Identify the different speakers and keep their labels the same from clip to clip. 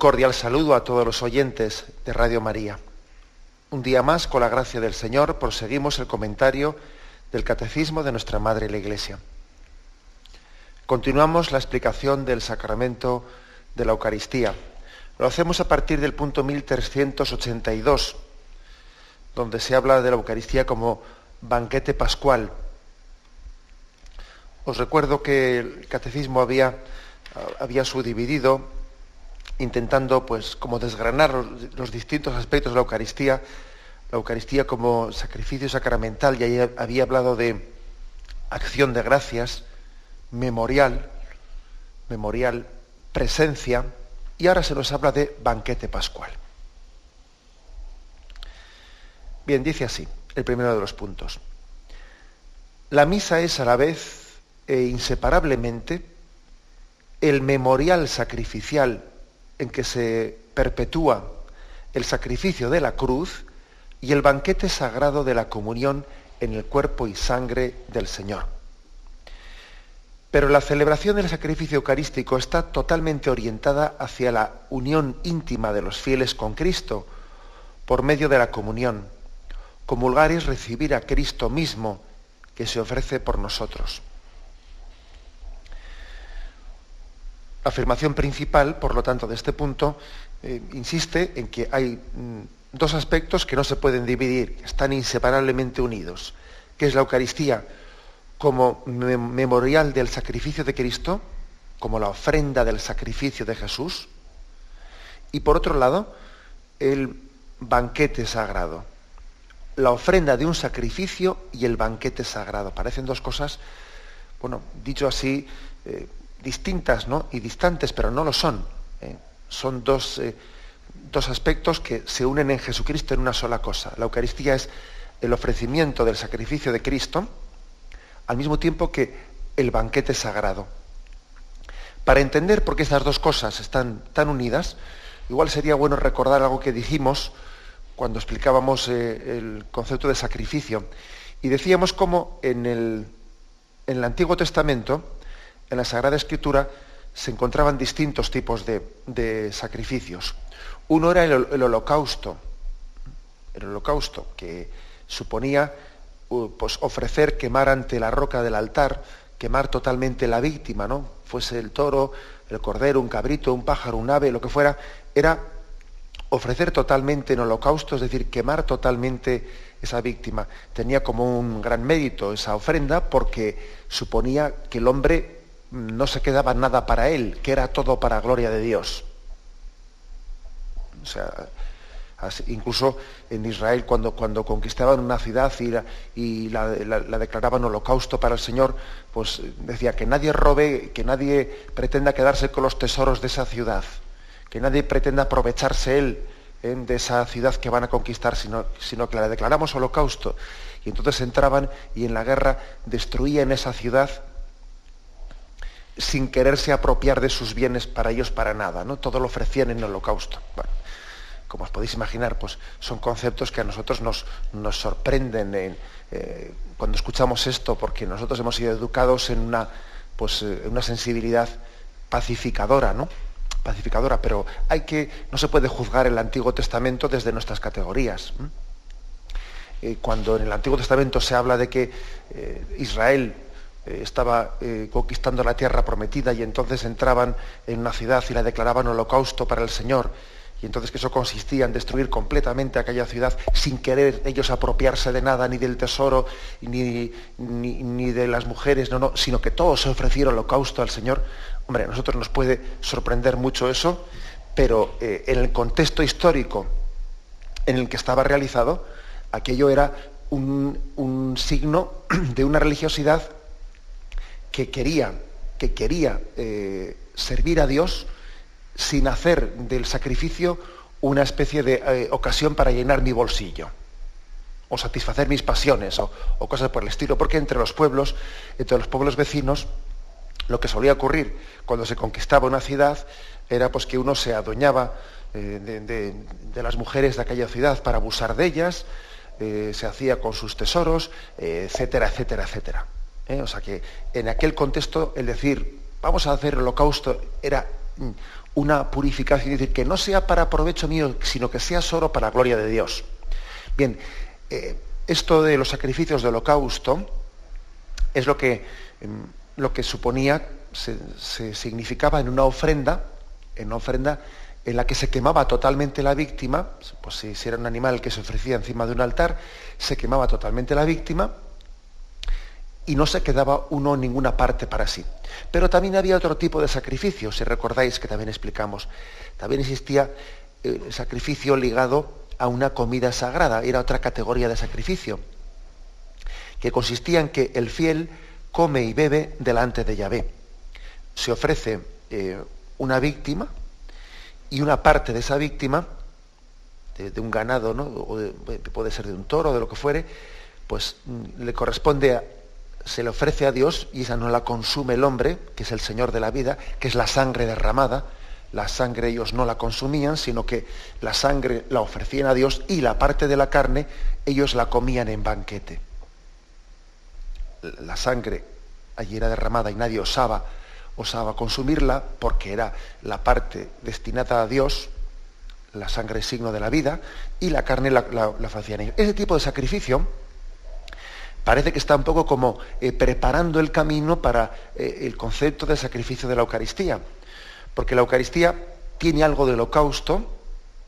Speaker 1: Cordial saludo a todos los oyentes de Radio María. Un día más, con la gracia del Señor, proseguimos el comentario del Catecismo de nuestra Madre la Iglesia. Continuamos la explicación del sacramento de la Eucaristía. Lo hacemos a partir del punto 1382, donde se habla de la Eucaristía como banquete pascual. Os recuerdo que el catecismo había, había subdividido, intentando pues como desgranar los, distintos aspectos de la Eucaristía, la Eucaristía como sacrificio sacramental, y ahí había hablado de acción de gracias, memorial, memorial, presencia, y ahora se nos habla de banquete pascual. Bien, dice así, el primero de los puntos. La misa es a la vez e inseparablemente el memorial sacrificial en que se perpetúa el sacrificio de la cruz y el banquete sagrado de la comunión en el cuerpo y sangre del Señor. Pero la celebración del sacrificio eucarístico está totalmente orientada hacia la unión íntima de los fieles con Cristo por medio de la comunión. Comulgar es recibir a Cristo mismo que se ofrece por nosotros. La afirmación principal, por lo tanto, de este punto, eh, insiste en que hay mm, dos aspectos que no se pueden dividir, están inseparablemente unidos, que es la Eucaristía como memorial del sacrificio de Cristo, como la ofrenda del sacrificio de Jesús, y por otro lado, el banquete sagrado, la ofrenda de un sacrificio y el banquete sagrado. Parecen dos cosas, bueno, dicho así, eh, distintas y distantes, pero no lo son. ¿eh? Son dos, eh, dos aspectos que se unen en Jesucristo en una sola cosa. La Eucaristía es el ofrecimiento del sacrificio de Cristo, al mismo tiempo que el banquete sagrado. Para entender por qué estas dos cosas están tan unidas, igual sería bueno recordar algo que dijimos cuando explicábamos eh, el concepto de sacrificio. Y decíamos cómo en el, en el Antiguo Testamento, en la Sagrada Escritura se encontraban distintos tipos de, sacrificios. Uno era el, holocausto, el holocausto, que suponía pues, ofrecer, quemar ante la roca del altar, quemar totalmente la víctima, ¿no? Fuese el toro, el cordero, un cabrito, un pájaro, un ave, lo que fuera, era ofrecer totalmente en holocausto, es decir, quemar totalmente esa víctima. Tenía como un gran mérito esa ofrenda porque suponía que el hombre no se quedaba nada para él, que era todo para gloria de Dios. O sea, incluso en Israel cuando, cuando conquistaban una ciudad y, la, declaraban holocausto para el Señor, pues decía que nadie robe, que nadie pretenda quedarse con los tesoros de esa ciudad, que nadie pretenda aprovecharse él ¿eh? de esa ciudad que van a conquistar, sino, sino que la declaramos holocausto. Y entonces entraban y en la guerra destruían esa ciudad sin quererse apropiar de sus bienes para ellos para nada, ¿no? Todo lo ofrecían en el holocausto. Como os podéis imaginar, pues son conceptos que a nosotros nos, nos sorprenden eh, cuando escuchamos esto, porque nosotros hemos sido educados en una, pues, eh, una sensibilidad pacificadora, ¿no? Pacificadora, pero hay que, no se puede juzgar el Antiguo Testamento desde nuestras categorías. Eh, cuando en el Antiguo Testamento se habla de que Israel estaba eh, conquistando la tierra prometida y entonces entraban en una ciudad y la declaraban holocausto para el Señor. Y entonces que eso consistía en destruir completamente aquella ciudad sin querer ellos apropiarse de nada, ni del tesoro, ni, ni, de las mujeres, no, no, sino que todos se ofrecieron holocausto al Señor. Hombre, a nosotros nos puede sorprender mucho eso, pero eh, en el contexto histórico en el que estaba realizado, aquello era un, signo de una religiosidad que quería, que quería eh, servir a Dios sin hacer del sacrificio una especie de eh, ocasión para llenar mi bolsillo o satisfacer mis pasiones o, cosas por el estilo, porque entre los pueblos, entre los pueblos vecinos, lo que solía ocurrir cuando se conquistaba una ciudad era pues que uno se adueñaba eh, de, las mujeres de aquella ciudad para abusar de ellas, se hacía con sus tesoros, etcétera, etcétera, etcétera. O sea que en aquel contexto el decir vamos a hacer el holocausto era mm, una purificación, es decir, que no sea para provecho mío, sino que sea solo para la gloria de Dios. Bien, eh, esto de los sacrificios de holocausto es lo que, em, lo que suponía, se, significaba en una ofrenda, en una ofrenda en la que se quemaba totalmente la víctima, pues si era un animal que se ofrecía encima de un altar, se quemaba totalmente la víctima, y no se quedaba uno en ninguna parte para sí. Pero también había otro tipo de sacrificio, si recordáis que también explicamos. También existía el sacrificio ligado a una comida sagrada, era otra categoría de sacrificio, que consistía en que el fiel come y bebe delante de Yahvé. Se ofrece eh, una víctima y una parte de esa víctima, de, un ganado, ¿no? o puede ser de un toro, de lo que fuere, pues mm, le corresponde a, se le ofrece a Dios y esa no la consume el hombre, que es el Señor de la vida, que es la sangre derramada. La sangre ellos no la consumían, sino que la sangre la ofrecían a Dios y la parte de la carne ellos la comían en banquete. La sangre allí era derramada y nadie osaba, osaba consumirla porque era la parte destinada a Dios, la sangre signo de la vida, y la carne la, la, la hacían ellos. Ese tipo de sacrificio parece que está un poco como eh, preparando el camino para eh, el concepto de sacrificio de la Eucaristía. Porque la Eucaristía tiene algo de holocausto,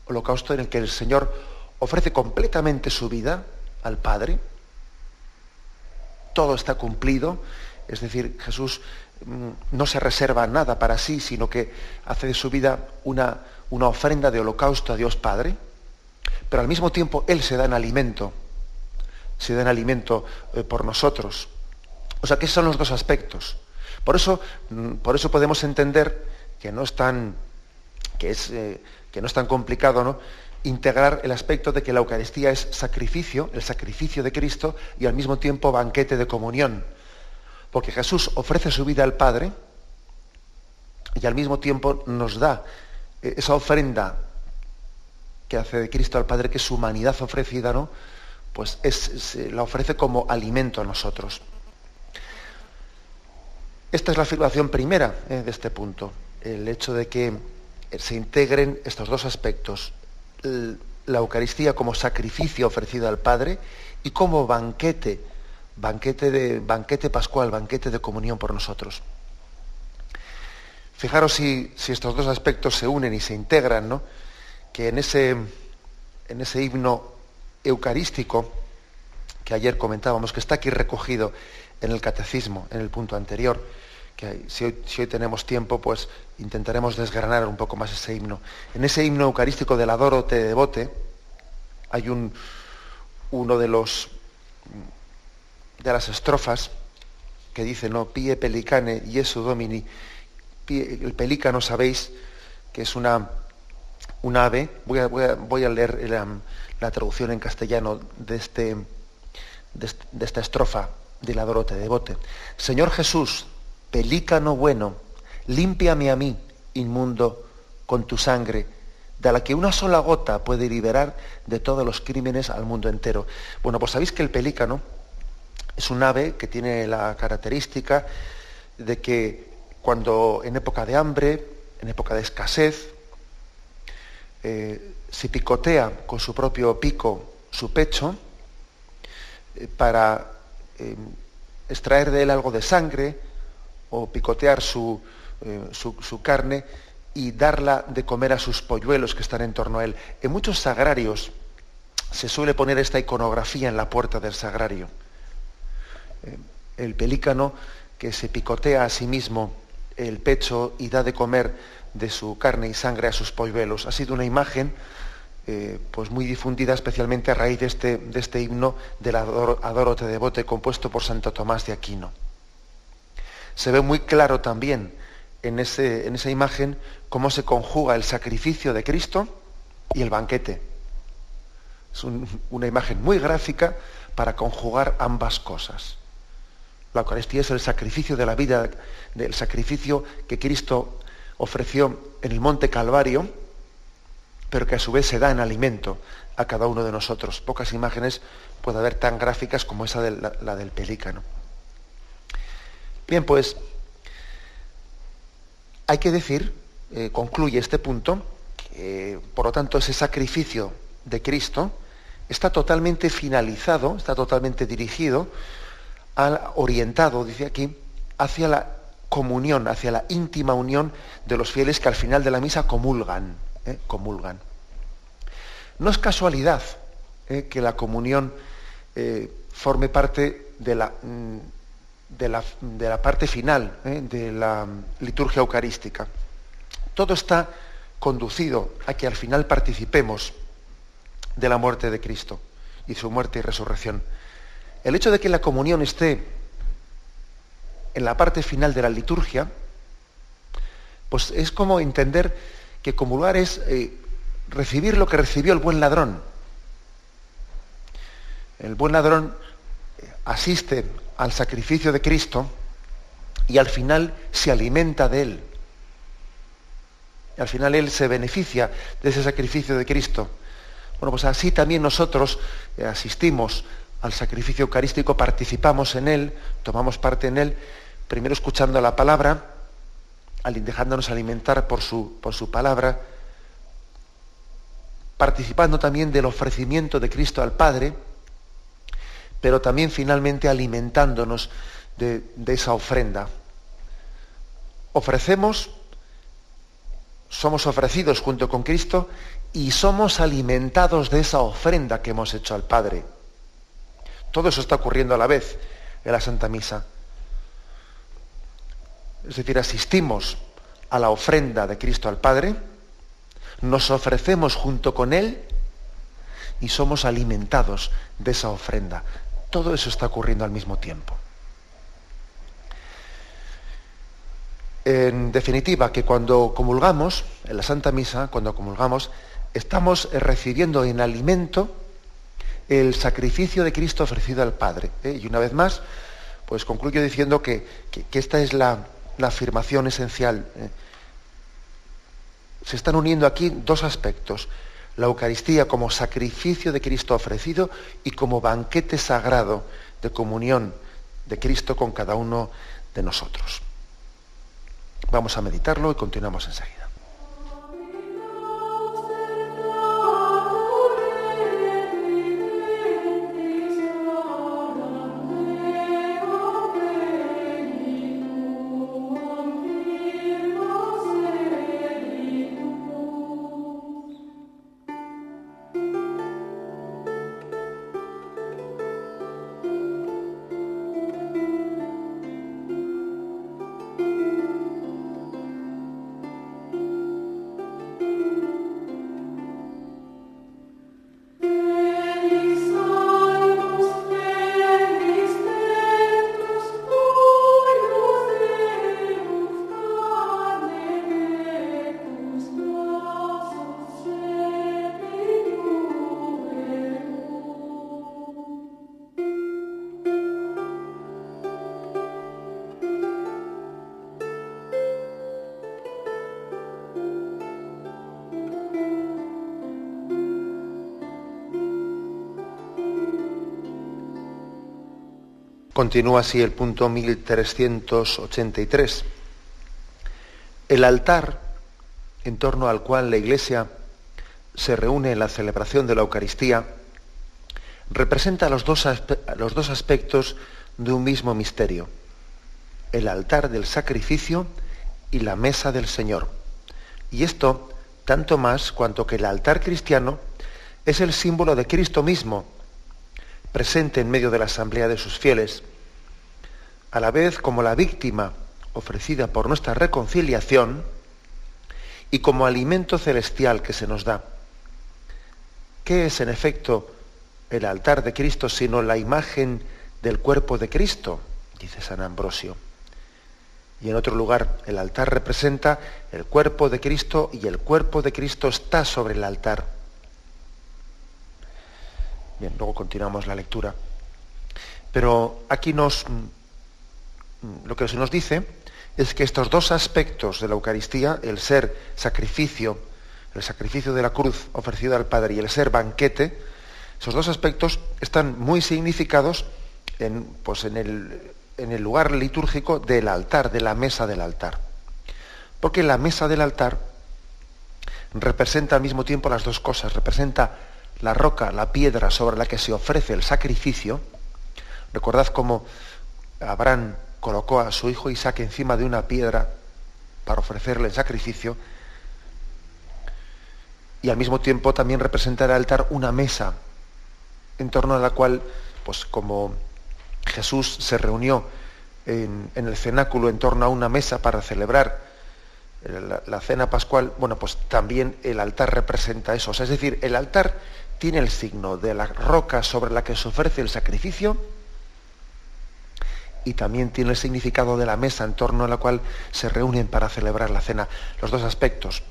Speaker 1: holocausto en el que el Señor ofrece completamente su vida al Padre. Todo está cumplido, es decir, Jesús mm, no se reserva nada para sí, sino que hace de su vida una, una ofrenda de holocausto a Dios Padre, pero al mismo tiempo Él se da en alimento se den alimento eh, por nosotros. O sea que esos son los dos aspectos. Por eso, mm, por eso podemos entender que no es tan, que es, eh, que no es tan complicado ¿no? integrar el aspecto de que la Eucaristía es sacrificio, el sacrificio de Cristo, y al mismo tiempo banquete de comunión. Porque Jesús ofrece su vida al Padre y al mismo tiempo nos da eh, esa ofrenda que hace de Cristo al Padre, que es su humanidad ofrecida, ¿no? Pues se la ofrece como alimento a nosotros. Esta es la afirmación primera eh, de este punto, el hecho de que se integren estos dos aspectos, la Eucaristía como sacrificio ofrecido al Padre y como banquete, banquete, de, banquete pascual, banquete de comunión por nosotros. Fijaros si, si, estos dos aspectos se unen y se integran, ¿no? que en ese, en ese himno eucarístico que ayer comentábamos, que está aquí recogido en el catecismo, en el punto anterior, que si hoy, tenemos tiempo, pues intentaremos desgranar un poco más ese himno. En ese himno eucarístico del Adoro te devote, hay un, uno de los de las estrofas que dice, no, pie pelicane, Jesu domini, el pelícano sabéis que es una, un ave, voy a, voy a, leer el, la traducción en castellano de, este, de, esta estrofa de la Dorote de Bote. Señor Jesús, pelícano bueno, límpiame a mí, inmundo, con tu sangre, de la que una sola gota puede liberar de todos los crímenes al mundo entero. Bueno, pues sabéis que el pelícano es un ave que tiene la característica de que cuando en época de hambre, en época de escasez, eh, si picotea con su propio pico su pecho eh, para eh, extraer de él algo de sangre o picotear su, su, su, carne y darla de comer a sus polluelos que están en torno a él. En muchos sagrarios se suele poner esta iconografía en la puerta del sagrario. el pelícano que se picotea a sí mismo el pecho y da de comer de su carne y sangre a sus polluelos. Ha sido una imagen eh, pues muy difundida especialmente a raíz de este, de este himno del Adoro, Adoro te devote compuesto por Santo Tomás de Aquino. Se ve muy claro también en, ese, en esa imagen cómo se conjuga el sacrificio de Cristo y el banquete. Es una imagen muy gráfica para conjugar ambas cosas. La Eucaristía es el sacrificio de la vida, del sacrificio que Cristo ofreció en el monte Calvario, pero que a su vez se da en alimento a cada uno de nosotros. Pocas imágenes puede haber tan gráficas como esa de la, del pelícano. Bien, pues hay que decir, eh, concluye este punto, que por lo tanto ese sacrificio de Cristo está totalmente finalizado, está totalmente dirigido, al, orientado, dice aquí, hacia la comunión, hacia la íntima unión de los fieles que al final de la misa comulgan. ¿eh? comulgan. No es casualidad ¿eh? que la comunión eh, forme parte de la, mm, de la, de la parte final de la liturgia eucarística. Todo está conducido a que al final participemos de la muerte de Cristo y su muerte y resurrección. El hecho de que la comunión esté en la parte final de la liturgia, pues es como entender que comulgar es eh, recibir lo que recibió el buen ladrón. El buen ladrón eh, asiste al sacrificio de Cristo y al final se alimenta de él. Y al final él se beneficia de ese sacrificio de Cristo. Bueno, pues así también nosotros eh, asistimos al sacrificio eucarístico, participamos en él, tomamos parte en él, primero escuchando la palabra, dejándonos alimentar por su, por su palabra, participando también del ofrecimiento de Cristo al Padre, pero también finalmente alimentándonos de, de esa ofrenda. Ofrecemos, somos ofrecidos junto con Cristo y somos alimentados de esa ofrenda que hemos hecho al Padre. Todo eso está ocurriendo a la vez en la Santa Misa. Es decir, asistimos a la ofrenda de Cristo al Padre, nos ofrecemos junto con Él y somos alimentados de esa ofrenda. Todo eso está ocurriendo al mismo tiempo. En definitiva, que cuando comulgamos, en la Santa Misa, cuando comulgamos, estamos recibiendo en alimento el sacrificio de Cristo ofrecido al Padre. ¿eh? Y una vez más, pues concluyo diciendo que, esta es la, afirmación esencial. ¿eh? Se están uniendo aquí dos aspectos. La Eucaristía como sacrificio de Cristo ofrecido y como banquete sagrado de comunión de Cristo con cada uno de nosotros. Vamos a meditarlo y continuamos enseguida. Continúa así el punto 1383. El altar en torno al cual la Iglesia se reúne en la celebración de la Eucaristía representa los dos, los dos aspectos de un mismo misterio, el altar del sacrificio y la mesa del Señor. Y esto tanto más cuanto que el altar cristiano es el símbolo de Cristo mismo, presente en medio de la asamblea de sus fieles a la vez como la víctima ofrecida por nuestra reconciliación y como alimento celestial que se nos da. ¿Qué es en efecto el altar de Cristo sino la imagen del cuerpo de Cristo? Dice San Ambrosio. Y en otro lugar, el altar representa el cuerpo de Cristo y el cuerpo de Cristo está sobre el altar. Bien, luego continuamos la lectura. Pero aquí nos lo que se nos dice es que estos dos aspectos de la Eucaristía, el ser sacrificio, el sacrificio de la cruz ofrecido al Padre y el ser banquete, esos dos aspectos están muy significados en, pues en el, en el lugar litúrgico del altar, de la mesa del altar. Porque la mesa del altar representa al mismo tiempo las dos cosas, representa la roca, la piedra sobre la que se ofrece el sacrificio. Recordad cómo Abraham colocó a su hijo Isaac encima de una piedra para ofrecerle el sacrificio. Y al mismo tiempo también representa el altar una mesa en torno a la cual, pues como Jesús se reunió en, el cenáculo en torno a una mesa para celebrar la, cena pascual, bueno, pues también el altar representa eso. es decir, el altar tiene el signo de la roca sobre la que se ofrece el sacrificio y también tiene el significado de la mesa en torno a la cual se reúnen para celebrar la cena. Los dos aspectos.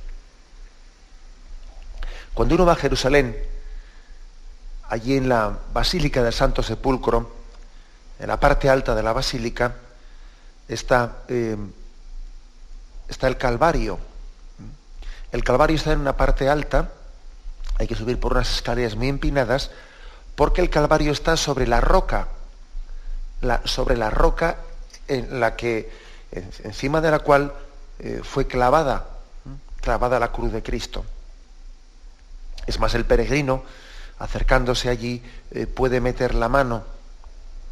Speaker 1: Cuando uno va a Jerusalén, allí en la Basílica del Santo Sepulcro, en la parte alta de la basílica está, eh, está el Calvario. El Calvario está en una parte alta, hay que subir por unas escaleras muy empinadas, porque el Calvario está sobre la roca, sobre la roca en la que, encima de la cual eh, fue clavada, clavada la cruz de Cristo. Es más, el peregrino, acercándose allí, eh, puede meter la mano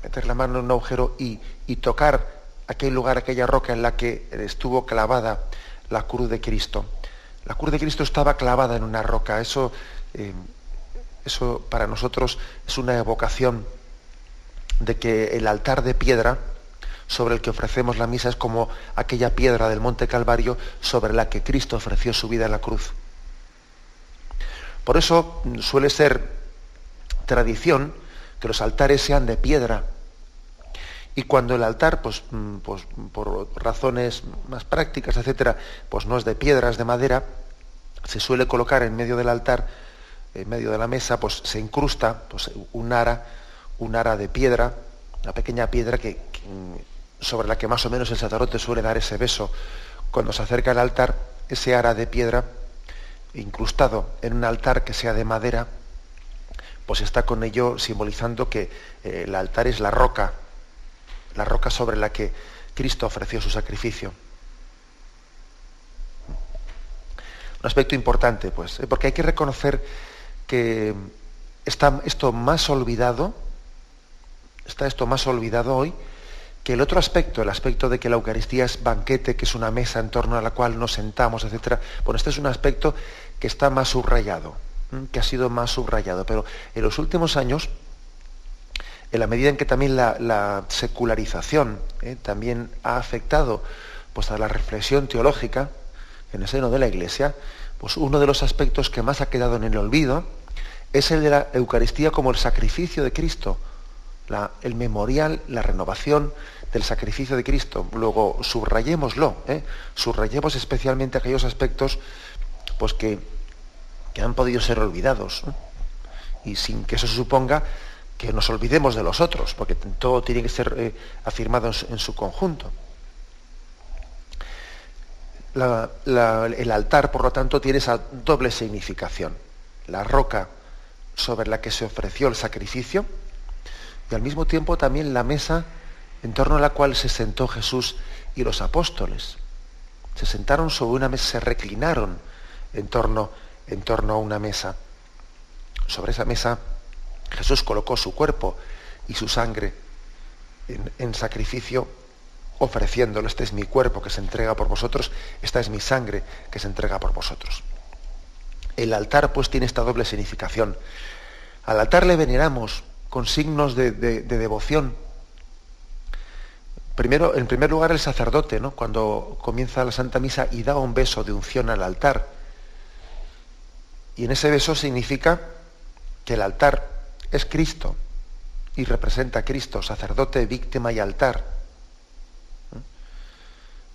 Speaker 1: meter la mano en un agujero y, tocar aquel lugar, aquella roca en la que estuvo clavada la cruz de Cristo. La cruz de Cristo estaba clavada en una roca. Eso, eh, eso para nosotros es una evocación de que el altar de piedra sobre el que ofrecemos la misa es como aquella piedra del Monte Calvario sobre la que Cristo ofreció su vida en la cruz. Por eso suele ser tradición que los altares sean de piedra. Y cuando el altar, pues, mm, pues, por razones más prácticas, etcétera, pues no es de piedra, es de madera, se suele colocar en medio del altar, en medio de la mesa, pues se incrusta pues, un ara, un ara de piedra, una pequeña piedra que, mm, sobre la que más o menos el sacerdote suele dar ese beso. Cuando se acerca al altar, ese ara de piedra, incrustado en un altar que sea de madera, pues está con ello simbolizando que eh, el altar es la roca, la roca sobre la que Cristo ofreció su sacrificio. Un aspecto importante, pues, ¿eh? porque hay que reconocer que está esto más olvidado, está esto más olvidado hoy, que el otro aspecto, el aspecto de que la Eucaristía es banquete, que es una mesa en torno a la cual nos sentamos, etc. Bueno, este es un aspecto que está más subrayado que ha sido más subrayado. Pero en los últimos años, en la medida en que también la, secularización ¿eh? también ha afectado pues, a la reflexión teológica en el seno de la Iglesia, pues uno de los aspectos que más ha quedado en el olvido es el de la Eucaristía como el sacrificio de Cristo, el memorial, la renovación del sacrificio de Cristo. Luego subrayémoslo, ¿eh? subrayemos especialmente aquellos aspectos pues, que que han podido ser olvidados. Y sin que eso suponga que nos olvidemos de los otros, porque todo tiene que ser eh, afirmado en su, conjunto. el altar, por lo tanto, tiene esa doble significación. La roca sobre la que se ofreció el sacrificio y al mismo tiempo también la mesa en torno a la cual se sentó Jesús y los apóstoles. Se sentaron sobre una mesa, se reclinaron en torno en torno a una mesa. Sobre esa mesa Jesús colocó su cuerpo y su sangre en, sacrificio, ofreciéndolo. Este es mi cuerpo que se entrega por vosotros, esta es mi sangre que se entrega por vosotros. El altar pues tiene esta doble significación. Al altar le veneramos con signos de, de devoción, Primero, en primer lugar, el sacerdote, ¿no? cuando comienza la Santa Misa y da un beso de unción al altar. Y en ese beso significa que el altar es Cristo y representa a Cristo, sacerdote, víctima y altar.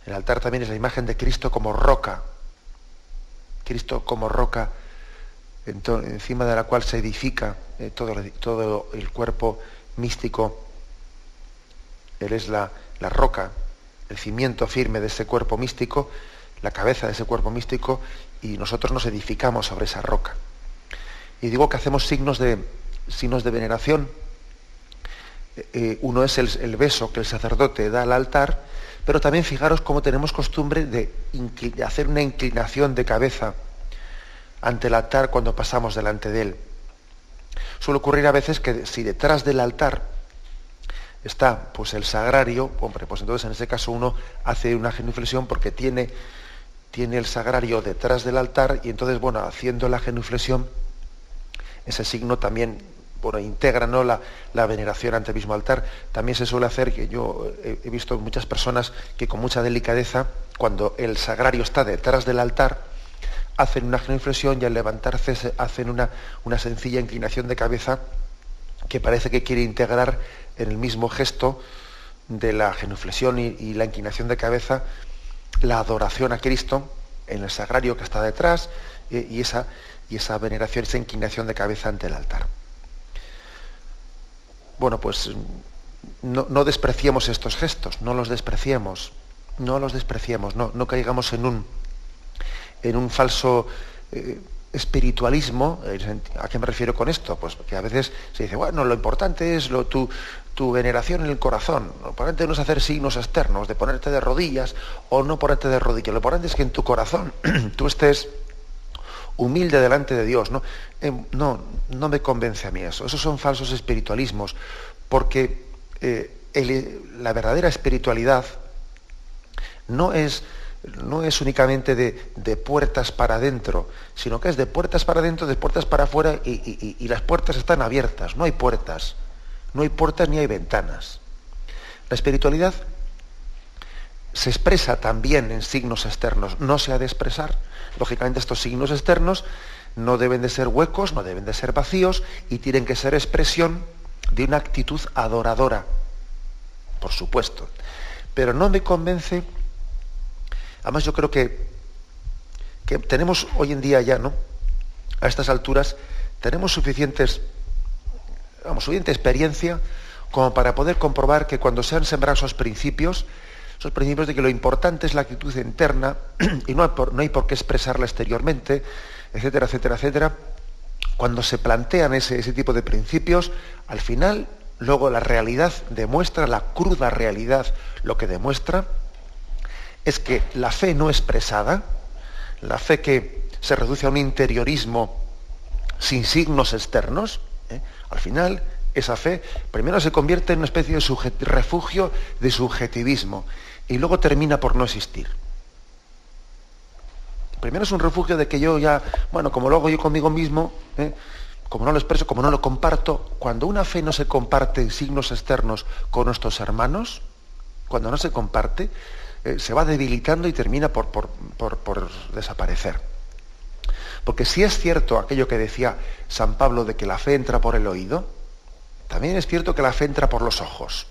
Speaker 1: El altar también es la imagen de Cristo como roca. Cristo como roca encima de la cual se edifica eh, todo, todo, el cuerpo místico. Él es la, la roca, el cimiento firme de ese cuerpo místico, la cabeza de ese cuerpo místico, y nosotros nos edificamos sobre esa roca. Y digo que hacemos signos de, signos de veneración. Eh, eh, uno es el, beso que el sacerdote da al altar, pero también fijaros cómo tenemos costumbre de hacer una inclinación de cabeza ante el altar cuando pasamos delante de él. Suele ocurrir a veces que si detrás del altar está pues el sagrario, hombre, pues entonces en ese caso uno hace una genuflexión porque tiene, tiene el sagrario detrás del altar y entonces, bueno, haciendo la genuflexión, ese signo también bueno, integra ¿no? la, veneración ante el mismo altar. También se suele hacer, que yo he, visto muchas personas que con mucha delicadeza, cuando el sagrario está detrás del altar, hacen una genuflexión y al levantarse hacen una, una sencilla inclinación de cabeza que parece que quiere integrar en el mismo gesto de la genuflexión y, la inclinación de cabeza la adoración a Cristo en el sagrario que está detrás y, esa, y esa veneración, esa inclinación de cabeza ante el altar. Bueno, pues no, despreciemos estos gestos, no los despreciemos, no los despreciemos, no, no caigamos en un, en un falso eh, espiritualismo. ¿A qué me refiero con esto? Pues que a veces se dice, bueno, lo importante es lo, tu, tu veneración en el corazón. Lo importante no es hacer signos externos, de ponerte de rodillas o no ponerte de rodillas. Lo importante es que en tu corazón tú estés humilde delante de Dios. ¿no? Em, no, no me convence a mí eso. Esos son falsos espiritualismos, porque eh, la verdadera espiritualidad no es no es únicamente de, puertas para adentro, sino que es de puertas para adentro, de puertas para afuera y, las puertas están abiertas, no hay puertas, no hay puertas ni hay ventanas. La espiritualidad se expresa también en signos externos, no se ha de expresar. Lógicamente estos signos externos no deben de ser huecos, no deben de ser vacíos y tienen que ser expresión de una actitud adoradora, por supuesto. Pero no me convence Además, yo creo que, que tenemos hoy en día ya, ¿no? A estas alturas, tenemos suficientes, vamos, suficiente experiencia como para poder comprobar que cuando se han sembrado esos principios, esos principios de que lo importante es la actitud interna y no hay por, qué expresarla exteriormente, etcétera, etcétera, etcétera, cuando se plantean ese, ese tipo de principios, al final, luego la realidad demuestra, la cruda realidad, lo que demuestra es que la fe no expresada, la fe que se reduce a un interiorismo sin signos externos, ¿eh? al final esa fe primero se convierte en una especie de refugio de subjetivismo y luego termina por no existir. Primero es un refugio de que yo ya, bueno, como lo hago yo conmigo mismo, ¿eh? como no lo expreso, como no lo comparto, cuando una fe no se comparte en signos externos con nuestros hermanos, cuando no se comparte, eh, se va debilitando y termina por, por, desaparecer. Porque si es cierto aquello que decía San Pablo de que la fe entra por el oído, también es cierto que la fe entra por los ojos.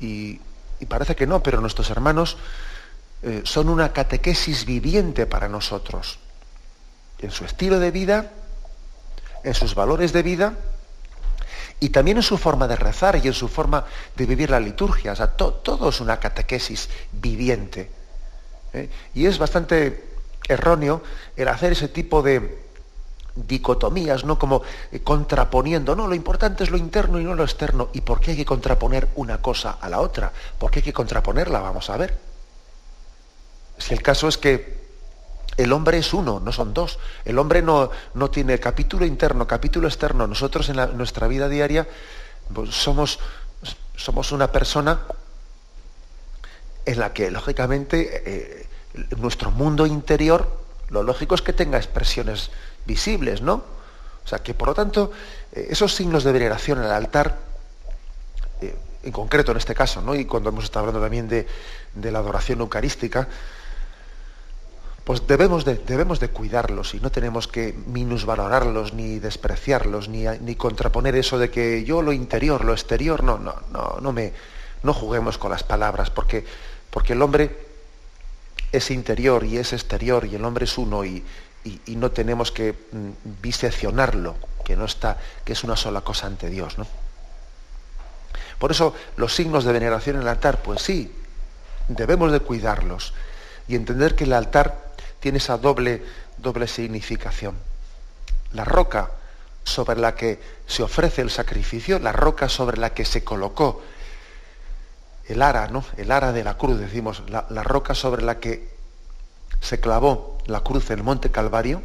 Speaker 1: Y, parece que no, pero nuestros hermanos eh, son una catequesis viviente para nosotros. En su estilo de vida, en sus valores de vida y también en su forma de rezar y en su forma de vivir la liturgia. O sea, todo es una catequesis viviente. ¿eh? Y es bastante erróneo el hacer ese tipo de dicotomías, ¿no? Como eh, contraponiendo, no, lo importante es lo interno y no lo externo. ¿Y por qué hay que contraponer una cosa a la otra? ¿Por qué hay que contraponerla? Vamos a ver. Si el caso es que el hombre es uno, no son dos. El hombre no, no tiene capítulo interno, capítulo externo. Nosotros en, nuestra vida diaria pues, somos, somos, una persona en la que, lógicamente, eh, nuestro mundo interior, lo lógico es que tenga expresiones visibles, ¿no? O sea, que por lo tanto, eh, esos signos de veneración al altar, eh, en concreto en este caso, ¿no? y cuando hemos estado hablando también de, la adoración eucarística, pues debemos de, debemos de cuidarlos y no tenemos que minusvalorarlos ni despreciarlos ni, ni, contraponer eso de que yo lo interior, lo exterior, no, no, no, no me no juguemos con las palabras porque, porque el hombre es interior y es exterior y el hombre es uno y, y, no tenemos que mm, biseccionarlo, que no está, que es una sola cosa ante Dios, ¿no? Por eso los signos de veneración en el altar, pues sí, debemos de cuidarlos y entender que el altar tiene esa doble, doble significación. La roca sobre la que se ofrece el sacrificio, la roca sobre la que se colocó el ara, ¿no? El ara de la cruz, decimos, la, roca sobre la que se clavó la cruz en el monte Calvario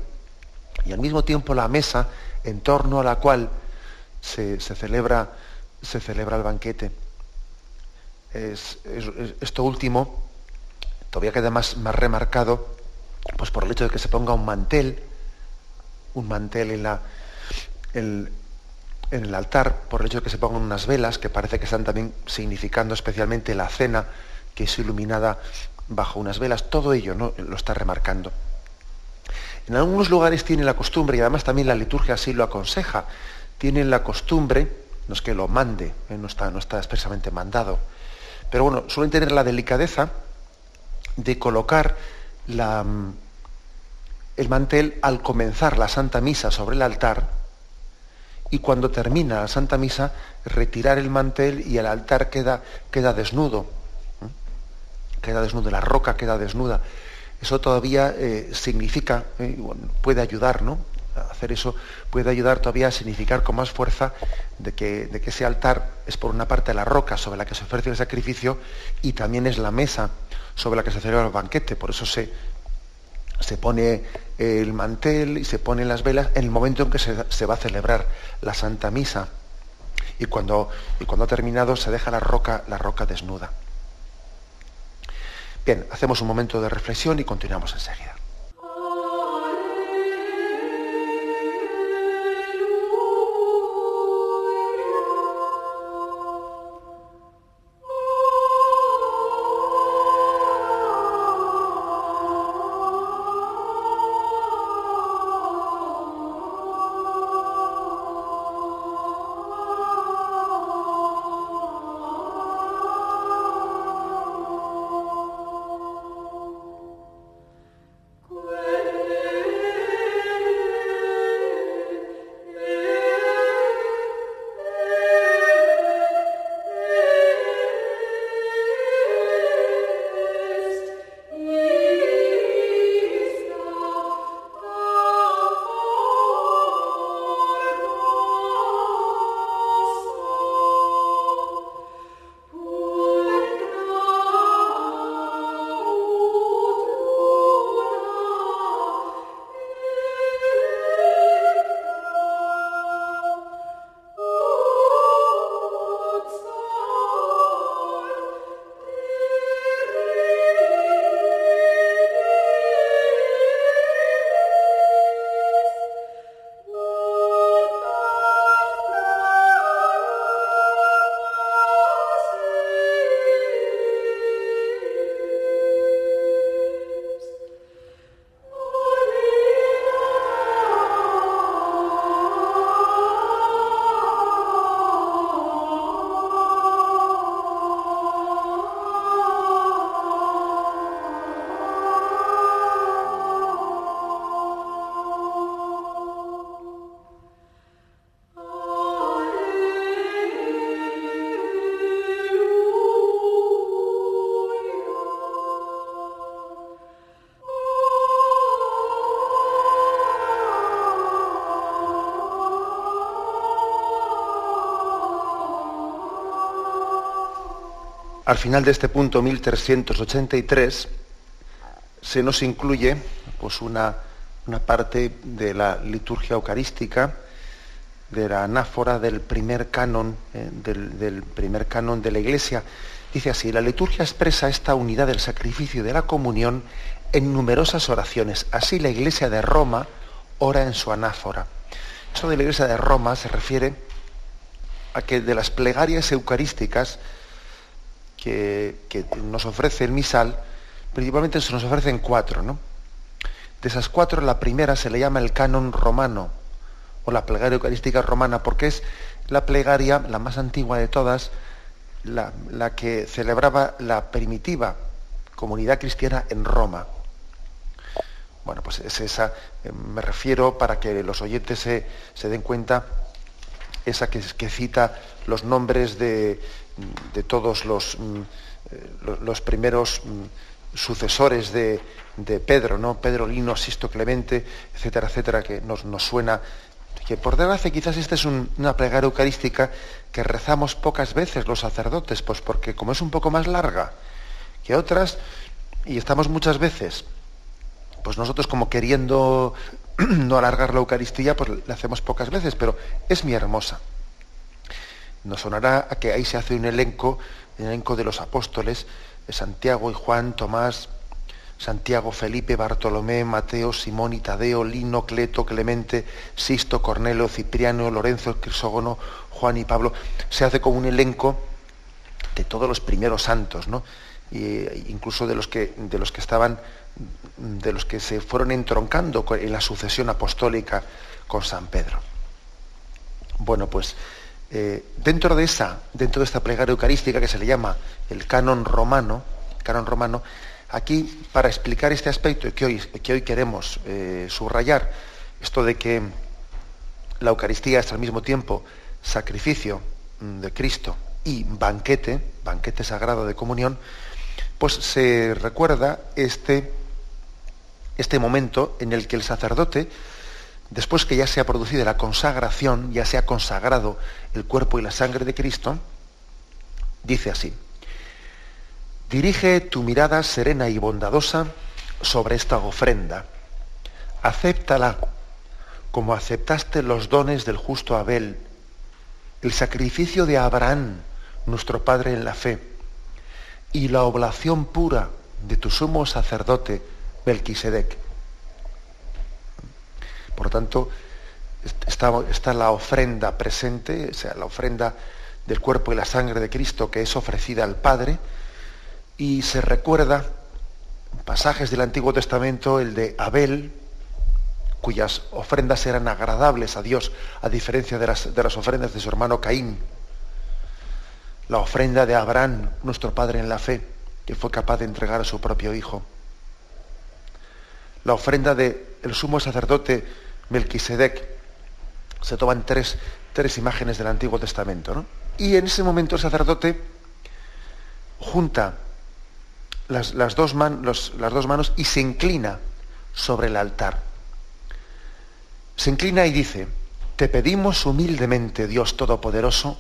Speaker 1: y al mismo tiempo la mesa en torno a la cual se, celebra, se celebra, el banquete. esto último todavía queda más, más remarcado pues por el hecho de que se ponga un mantel, un mantel en, la, en el altar, por el hecho de que se pongan unas velas, que parece que están también significando especialmente la cena que es iluminada bajo unas velas, todo ello ¿no? lo está remarcando. En algunos lugares tienen la costumbre, y además también la liturgia así lo aconseja, tienen la costumbre, no es que lo mande, ¿eh? no, está, no está expresamente mandado, pero bueno, suelen tener la delicadeza de colocar mm, el mantel al comenzar la Santa Misa sobre el altar y cuando termina la Santa Misa retirar el mantel y el altar queda, queda desnudo queda desnudo, la roca queda desnuda. Eso todavía eh, significa, eh, puede ayudar, ¿no? hacer eso puede ayudar todavía a significar con más fuerza de que, de que ese altar es por una parte la roca sobre la que se ofrece el sacrificio y también es la mesa sobre la que se celebra el banquete. Por eso se, se pone el mantel y se ponen las velas en el momento en que se, se va a celebrar la Santa Misa. Y cuando, y cuando ha terminado se deja la roca, la roca desnuda. Bien, hacemos un momento de reflexión y continuamos enseguida. Al final de este punto 1383 se nos incluye pues, una, parte de la liturgia eucarística, de la anáfora del primer canon, eh, del, primer canon de la Iglesia. Dice así, la liturgia expresa esta unidad del sacrificio y de la comunión en numerosas oraciones. Así la Iglesia de Roma ora en su anáfora. Eso de la Iglesia de Roma se refiere a que de las plegarias eucarísticas que, nos ofrece el misal, principalmente se nos ofrecen cuatro, ¿no? De esas cuatro, la primera se le llama el canon romano, o la plegaria eucarística romana, porque es la plegaria, la más antigua de todas, la, la que celebraba la primitiva comunidad cristiana en Roma. Bueno, pues es esa, eh, me refiero para que los oyentes se, den cuenta, esa que, cita los nombres de, todos los, mm, eh, los primeros mm, sucesores de, Pedro, ¿no? Pedro Lino, Sisto Clemente, etcétera, etcétera, que nos, nos suena que por desgracia quizás esta es una plegaria eucarística que rezamos pocas veces los sacerdotes, pues porque como es un poco más larga que otras, y estamos muchas veces pues nosotros como queriendo no alargar la Eucaristía, pues le hacemos pocas veces, pero es muy hermosa. Nos sonará a que ahí se hace un elenco, el elenco de los apóstoles, de Santiago y Juan, Tomás, Santiago, Felipe, Bartolomé, Mateo, Simón y Tadeo, Lino, Cleto, Clemente, Sisto, Cornelio, Cipriano, Lorenzo, Crisógono, Juan y Pablo. Se hace como un elenco de todos los primeros santos, ¿no? E incluso de los que, de los que estaban de los que se fueron entroncando en la sucesión apostólica con San Pedro. Bueno, pues eh, dentro de esa, dentro de esta plegaria eucarística que se le llama el canon romano, canon romano, aquí para explicar este aspecto que hoy, que hoy queremos eh, subrayar, esto de que la Eucaristía es al mismo tiempo sacrificio mm, de Cristo y banquete, banquete sagrado de comunión, pues se recuerda este este momento en el que el sacerdote, después que ya se ha producido la consagración, ya se ha consagrado el cuerpo y la sangre de Cristo, dice así, dirige tu mirada serena y bondadosa sobre esta ofrenda, acéptala como aceptaste los dones del justo Abel, el sacrificio de Abraham, nuestro Padre en la fe, y la oblación pura de tu sumo sacerdote, Melquisedec. Por lo tanto, está, la ofrenda presente, o sea, la ofrenda del cuerpo y la sangre de Cristo que es ofrecida al Padre, y se recuerda pasajes del Antiguo Testamento, el de Abel, cuyas ofrendas eran agradables a Dios, a diferencia de las, de las ofrendas de su hermano Caín. La ofrenda de Abraham, nuestro Padre en la fe, que fue capaz de entregar a su propio Hijo la ofrenda del sumo sacerdote Melquisedec. Se toman tres, tres imágenes del Antiguo Testamento. Y en ese momento el sacerdote junta las, dos las dos manos y se inclina sobre el altar. Se inclina y dice, te pedimos humildemente, Dios Todopoderoso,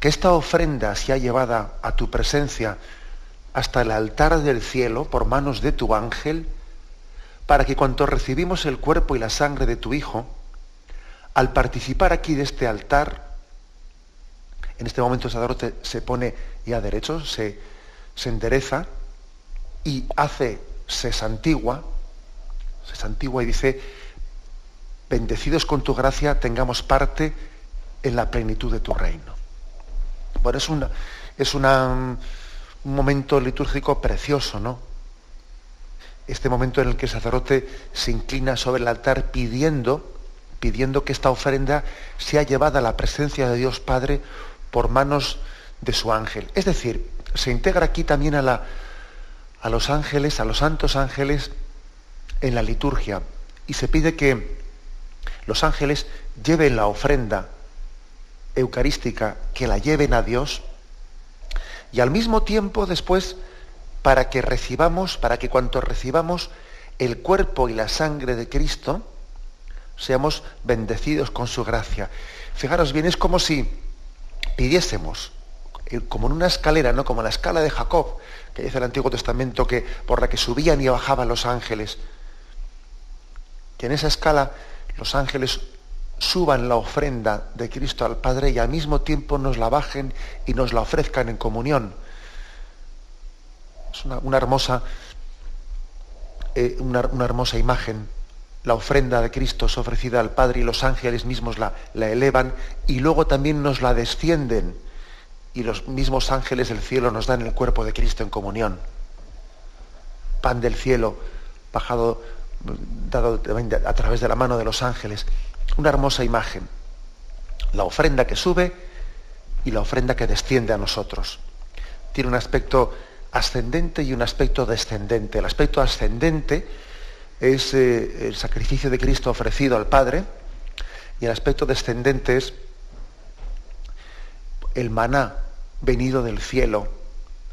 Speaker 1: que esta ofrenda sea llevada a tu presencia hasta el altar del cielo por manos de tu ángel, para que cuando recibimos el cuerpo y la sangre de tu Hijo, al participar aquí de este altar, en este momento el sacerdote se pone ya derecho, se, se endereza y hace, se santigua, se santigua y dice, bendecidos con tu gracia, tengamos parte en la plenitud de tu reino. Bueno, es, una, es una, un momento litúrgico precioso, ¿no? Este momento en el que el sacerdote se inclina sobre el altar pidiendo, pidiendo que esta ofrenda sea llevada a la presencia de Dios Padre por manos de su ángel. Es decir, se integra aquí también a, la, a los ángeles, a los santos ángeles en la liturgia y se pide que los ángeles lleven la ofrenda eucarística, que la lleven a Dios y al mismo tiempo después para que recibamos, para que cuanto recibamos el cuerpo y la sangre de Cristo, seamos bendecidos con su gracia. Fijaros bien, es como si pidiésemos, eh, como en una escalera, ¿no? Como la escala de Jacob, que dice el Antiguo Testamento, que por la que subían y bajaban los ángeles. Que en esa escala los ángeles suban la ofrenda de Cristo al Padre y al mismo tiempo nos la bajen y nos la ofrezcan en comunión una, hermosa, eh, una, hermosa imagen la ofrenda de Cristo es ofrecida al Padre y los ángeles mismos la, la elevan y luego también nos la descienden y los mismos ángeles del cielo nos dan el cuerpo de Cristo en comunión. Pan del cielo, bajado, dado a través de la mano de los ángeles. Una hermosa imagen. La ofrenda que sube y la ofrenda que desciende a nosotros. Tiene un aspecto ascendente y un aspecto descendente. El aspecto ascendente es eh, el sacrificio de Cristo ofrecido al Padre y el aspecto descendente es el maná venido del cielo,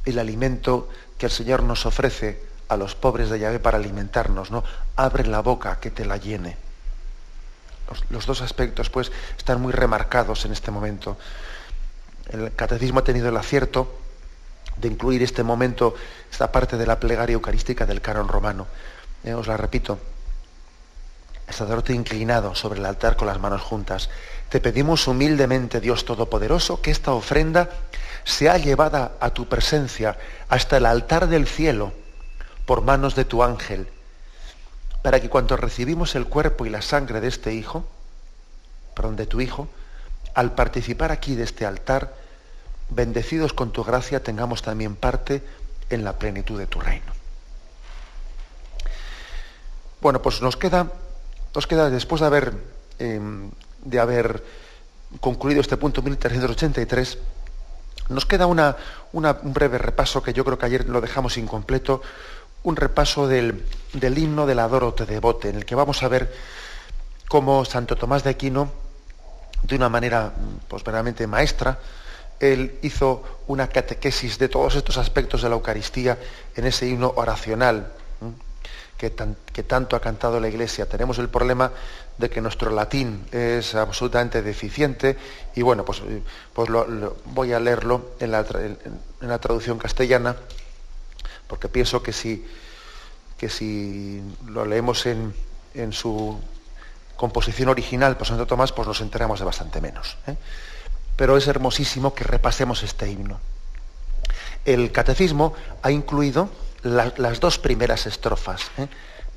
Speaker 1: el alimento que el Señor nos ofrece a los pobres de Yahvé para alimentarnos, ¿no? Abre la boca que te la llene. Los, dos aspectos, pues, están muy remarcados en este momento. El catecismo ha tenido el acierto de incluir este momento, esta parte de la plegaria eucarística del canon romano. Eh, os la repito. Sacerdote inclinado sobre el altar con las manos juntas. Te pedimos humildemente, Dios Todopoderoso, que esta ofrenda sea llevada a tu presencia hasta el altar del cielo por manos de tu ángel, para que cuando recibimos el cuerpo y la sangre de este hijo, perdón, de tu hijo, al participar aquí de este altar, bendecidos con tu gracia, tengamos también parte en la plenitud de tu reino. Bueno, pues nos queda, nos queda después de haber, em, de haber concluido este punto 1383, nos queda una, un breve repaso que yo creo que ayer lo dejamos incompleto, un repaso del, del himno del Adoro te devote, en el que vamos a ver cómo Santo Tomás de Aquino, de una manera pues, verdaderamente maestra, él hizo una catequesis de todos estos aspectos de la Eucaristía en ese himno oracional que, tanto ha cantado la Iglesia. Tenemos el problema de que nuestro latín es absolutamente deficiente y bueno, pues, pues voy a leerlo en la, traducción castellana porque pienso que si, que si lo leemos en, su composición original por Santo Tomás, pues nos enteramos de bastante menos. ¿eh? Pero es hermosísimo que repasemos este himno. El catecismo ha incluido las dos primeras estrofas. ¿eh?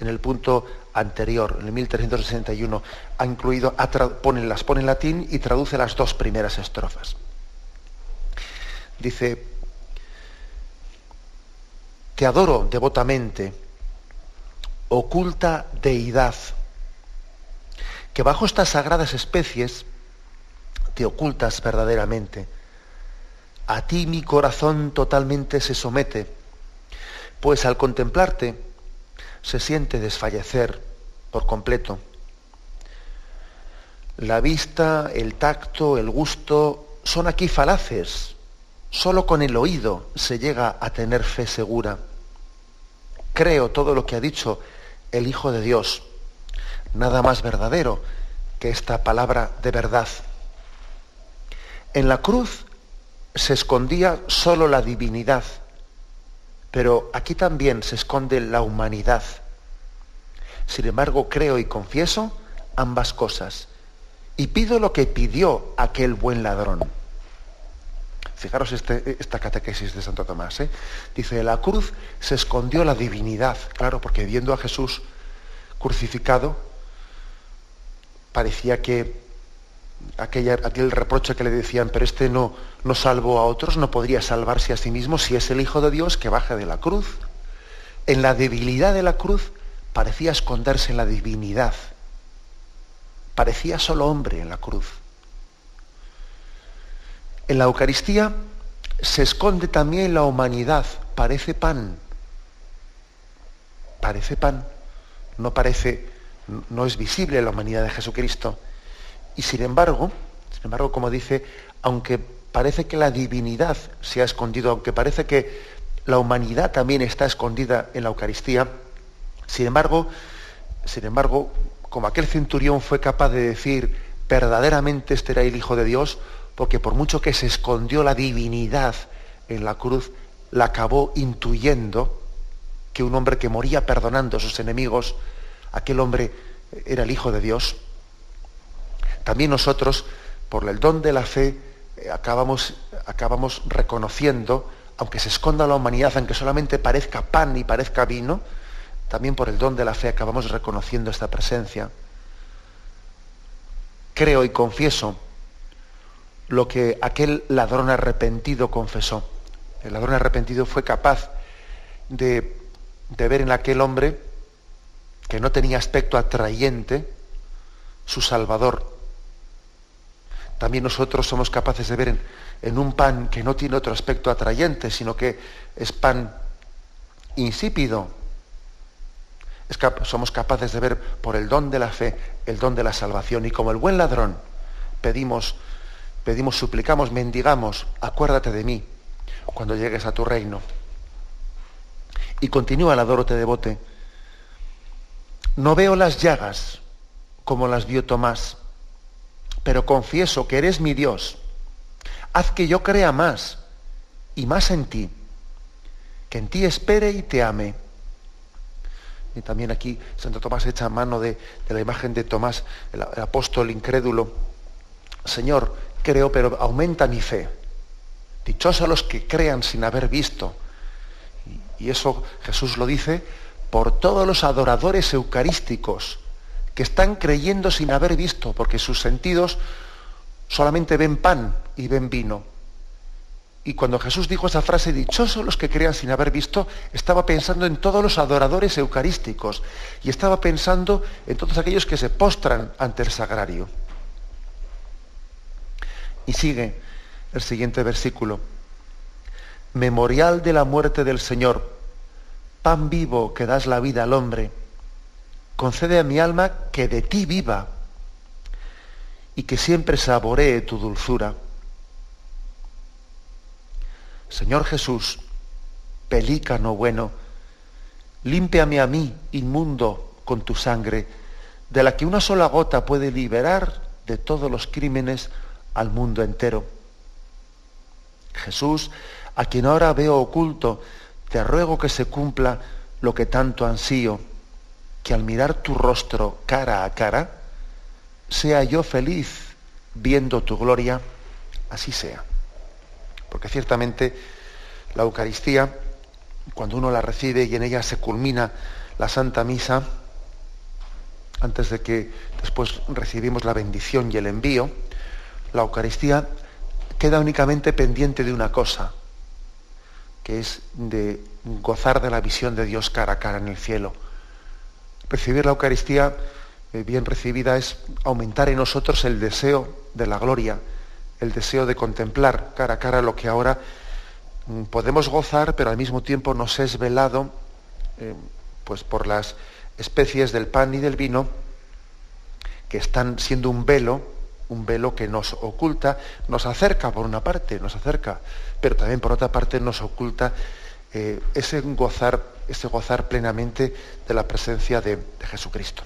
Speaker 1: En el punto anterior, en el 1361, ha incluido, pone, las pone en latín y traduce las dos primeras estrofas. Dice, te adoro devotamente, oculta deidad, que bajo estas sagradas especies te ocultas verdaderamente. A ti mi corazón totalmente se somete pues al contemplarte se siente desfallecer por completo. La vista, el tacto, el gusto son aquí falaces. Solo con el oído se llega a tener fe segura. Creo todo lo que ha dicho el Hijo de Dios. Nada más verdadero que esta palabra de verdad. En la cruz se escondía solo la divinidad pero aquí también se esconde la humanidad. Sin embargo, creo y confieso ambas cosas. Y pido lo que pidió aquel buen ladrón. Fijaros este, esta catequesis de Santo Tomás. ¿eh? Dice, la cruz se escondió la divinidad. Claro, porque viendo a Jesús crucificado, parecía que aquel reproche que le decían, pero este no, no salvó a otros, no podría salvarse a sí mismo si es el Hijo de Dios que baje de la cruz. En la debilidad de la cruz parecía esconderse en la divinidad. Parecía solo hombre en la cruz. En la Eucaristía se esconde también la humanidad, parece pan. Parece pan. No parece, no es visible la humanidad de Jesucristo y sin embargo, sin embargo, como dice, aunque parece que la divinidad se ha escondido, aunque parece que la humanidad también está escondida en la Eucaristía, sin embargo, sin embargo, como aquel centurión fue capaz de decir, verdaderamente este era el Hijo de Dios, porque por mucho que se escondió la divinidad en la cruz, la acabó intuyendo que un hombre que moría perdonando a sus enemigos, aquel hombre era el Hijo de Dios. También nosotros, por el don de la fe, eh, acabamos, acabamos reconociendo, aunque se esconda la humanidad, aunque solamente parezca pan y parezca vino, también por el don de la fe acabamos reconociendo esta presencia. Creo y confieso lo que aquel ladrón arrepentido confesó. El ladrón arrepentido fue capaz de, de ver en aquel hombre que no tenía aspecto atrayente su Salvador. También nosotros somos capaces de ver en, un pan que no tiene otro aspecto atrayente, sino que es pan insípido. somos capaces de ver por el don de la fe el don de la salvación. Y como el buen ladrón, pedimos, pedimos, suplicamos, mendigamos, acuérdate de mí cuando llegues a tu reino. Y continúa el adoro te devote. No veo las llagas como las vio Tomás, pero confieso que eres mi Dios. Haz que yo crea más y más en ti, que en ti espere y te ame. Y también aquí Santo Tomás echa mano de, la imagen de Tomás, el, apóstol incrédulo. Señor, creo, pero aumenta mi fe. Dichosos los que crean sin haber visto. y eso Jesús lo dice por todos los adoradores eucarísticos que están creyendo sin haber visto, porque sus sentidos solamente ven pan y ven vino. Y cuando Jesús dijo esa frase, dichosos los que crean sin haber visto, estaba pensando en todos los adoradores eucarísticos y estaba pensando en todos aquellos que se postran ante el sagrario. Y sigue el siguiente versículo. Memorial de la muerte del Señor pan vivo que das la vida al hombre, concede a mi alma que de ti viva y que siempre saboree tu dulzura. Señor Jesús, pelícano bueno, límpiame a mí, inmundo, con tu sangre, de la que una sola gota puede liberar de todos los crímenes al mundo entero. Jesús, a quien ahora veo oculto, te ruego que se cumpla lo que tanto ansío, que al mirar tu rostro cara a cara, sea yo feliz viendo tu gloria, así sea. Porque ciertamente la Eucaristía, cuando uno la recibe y en ella se culmina la Santa Misa, antes de que después recibimos la bendición y el envío, la Eucaristía queda únicamente pendiente de una cosa, que es de gozar de la visión de Dios cara a cara en el cielo. Recibir la Eucaristía eh, bien recibida es aumentar en nosotros el deseo de la gloria, el deseo de contemplar cara a cara lo que ahora mm, podemos gozar, pero al mismo tiempo nos es velado eh, pues por las especies del pan y del vino que están siendo un velo un velo que nos oculta, nos acerca por una parte, nos acerca, pero también por otra parte nos oculta eh, ese, gozar, ese gozar plenamente de la presencia de, de Jesucristo.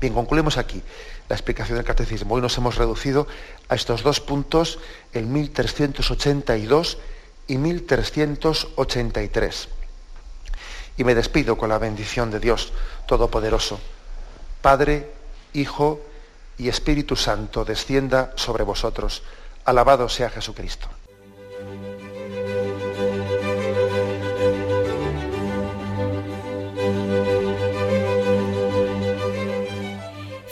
Speaker 1: Bien, concluimos aquí la explicación del catecismo. Hoy nos hemos reducido a estos dos puntos, el 1382 y 1383. Y me despido con la bendición de Dios Todopoderoso, Padre, Hijo y Espíritu Santo descienda sobre vosotros. Alabado sea Jesucristo.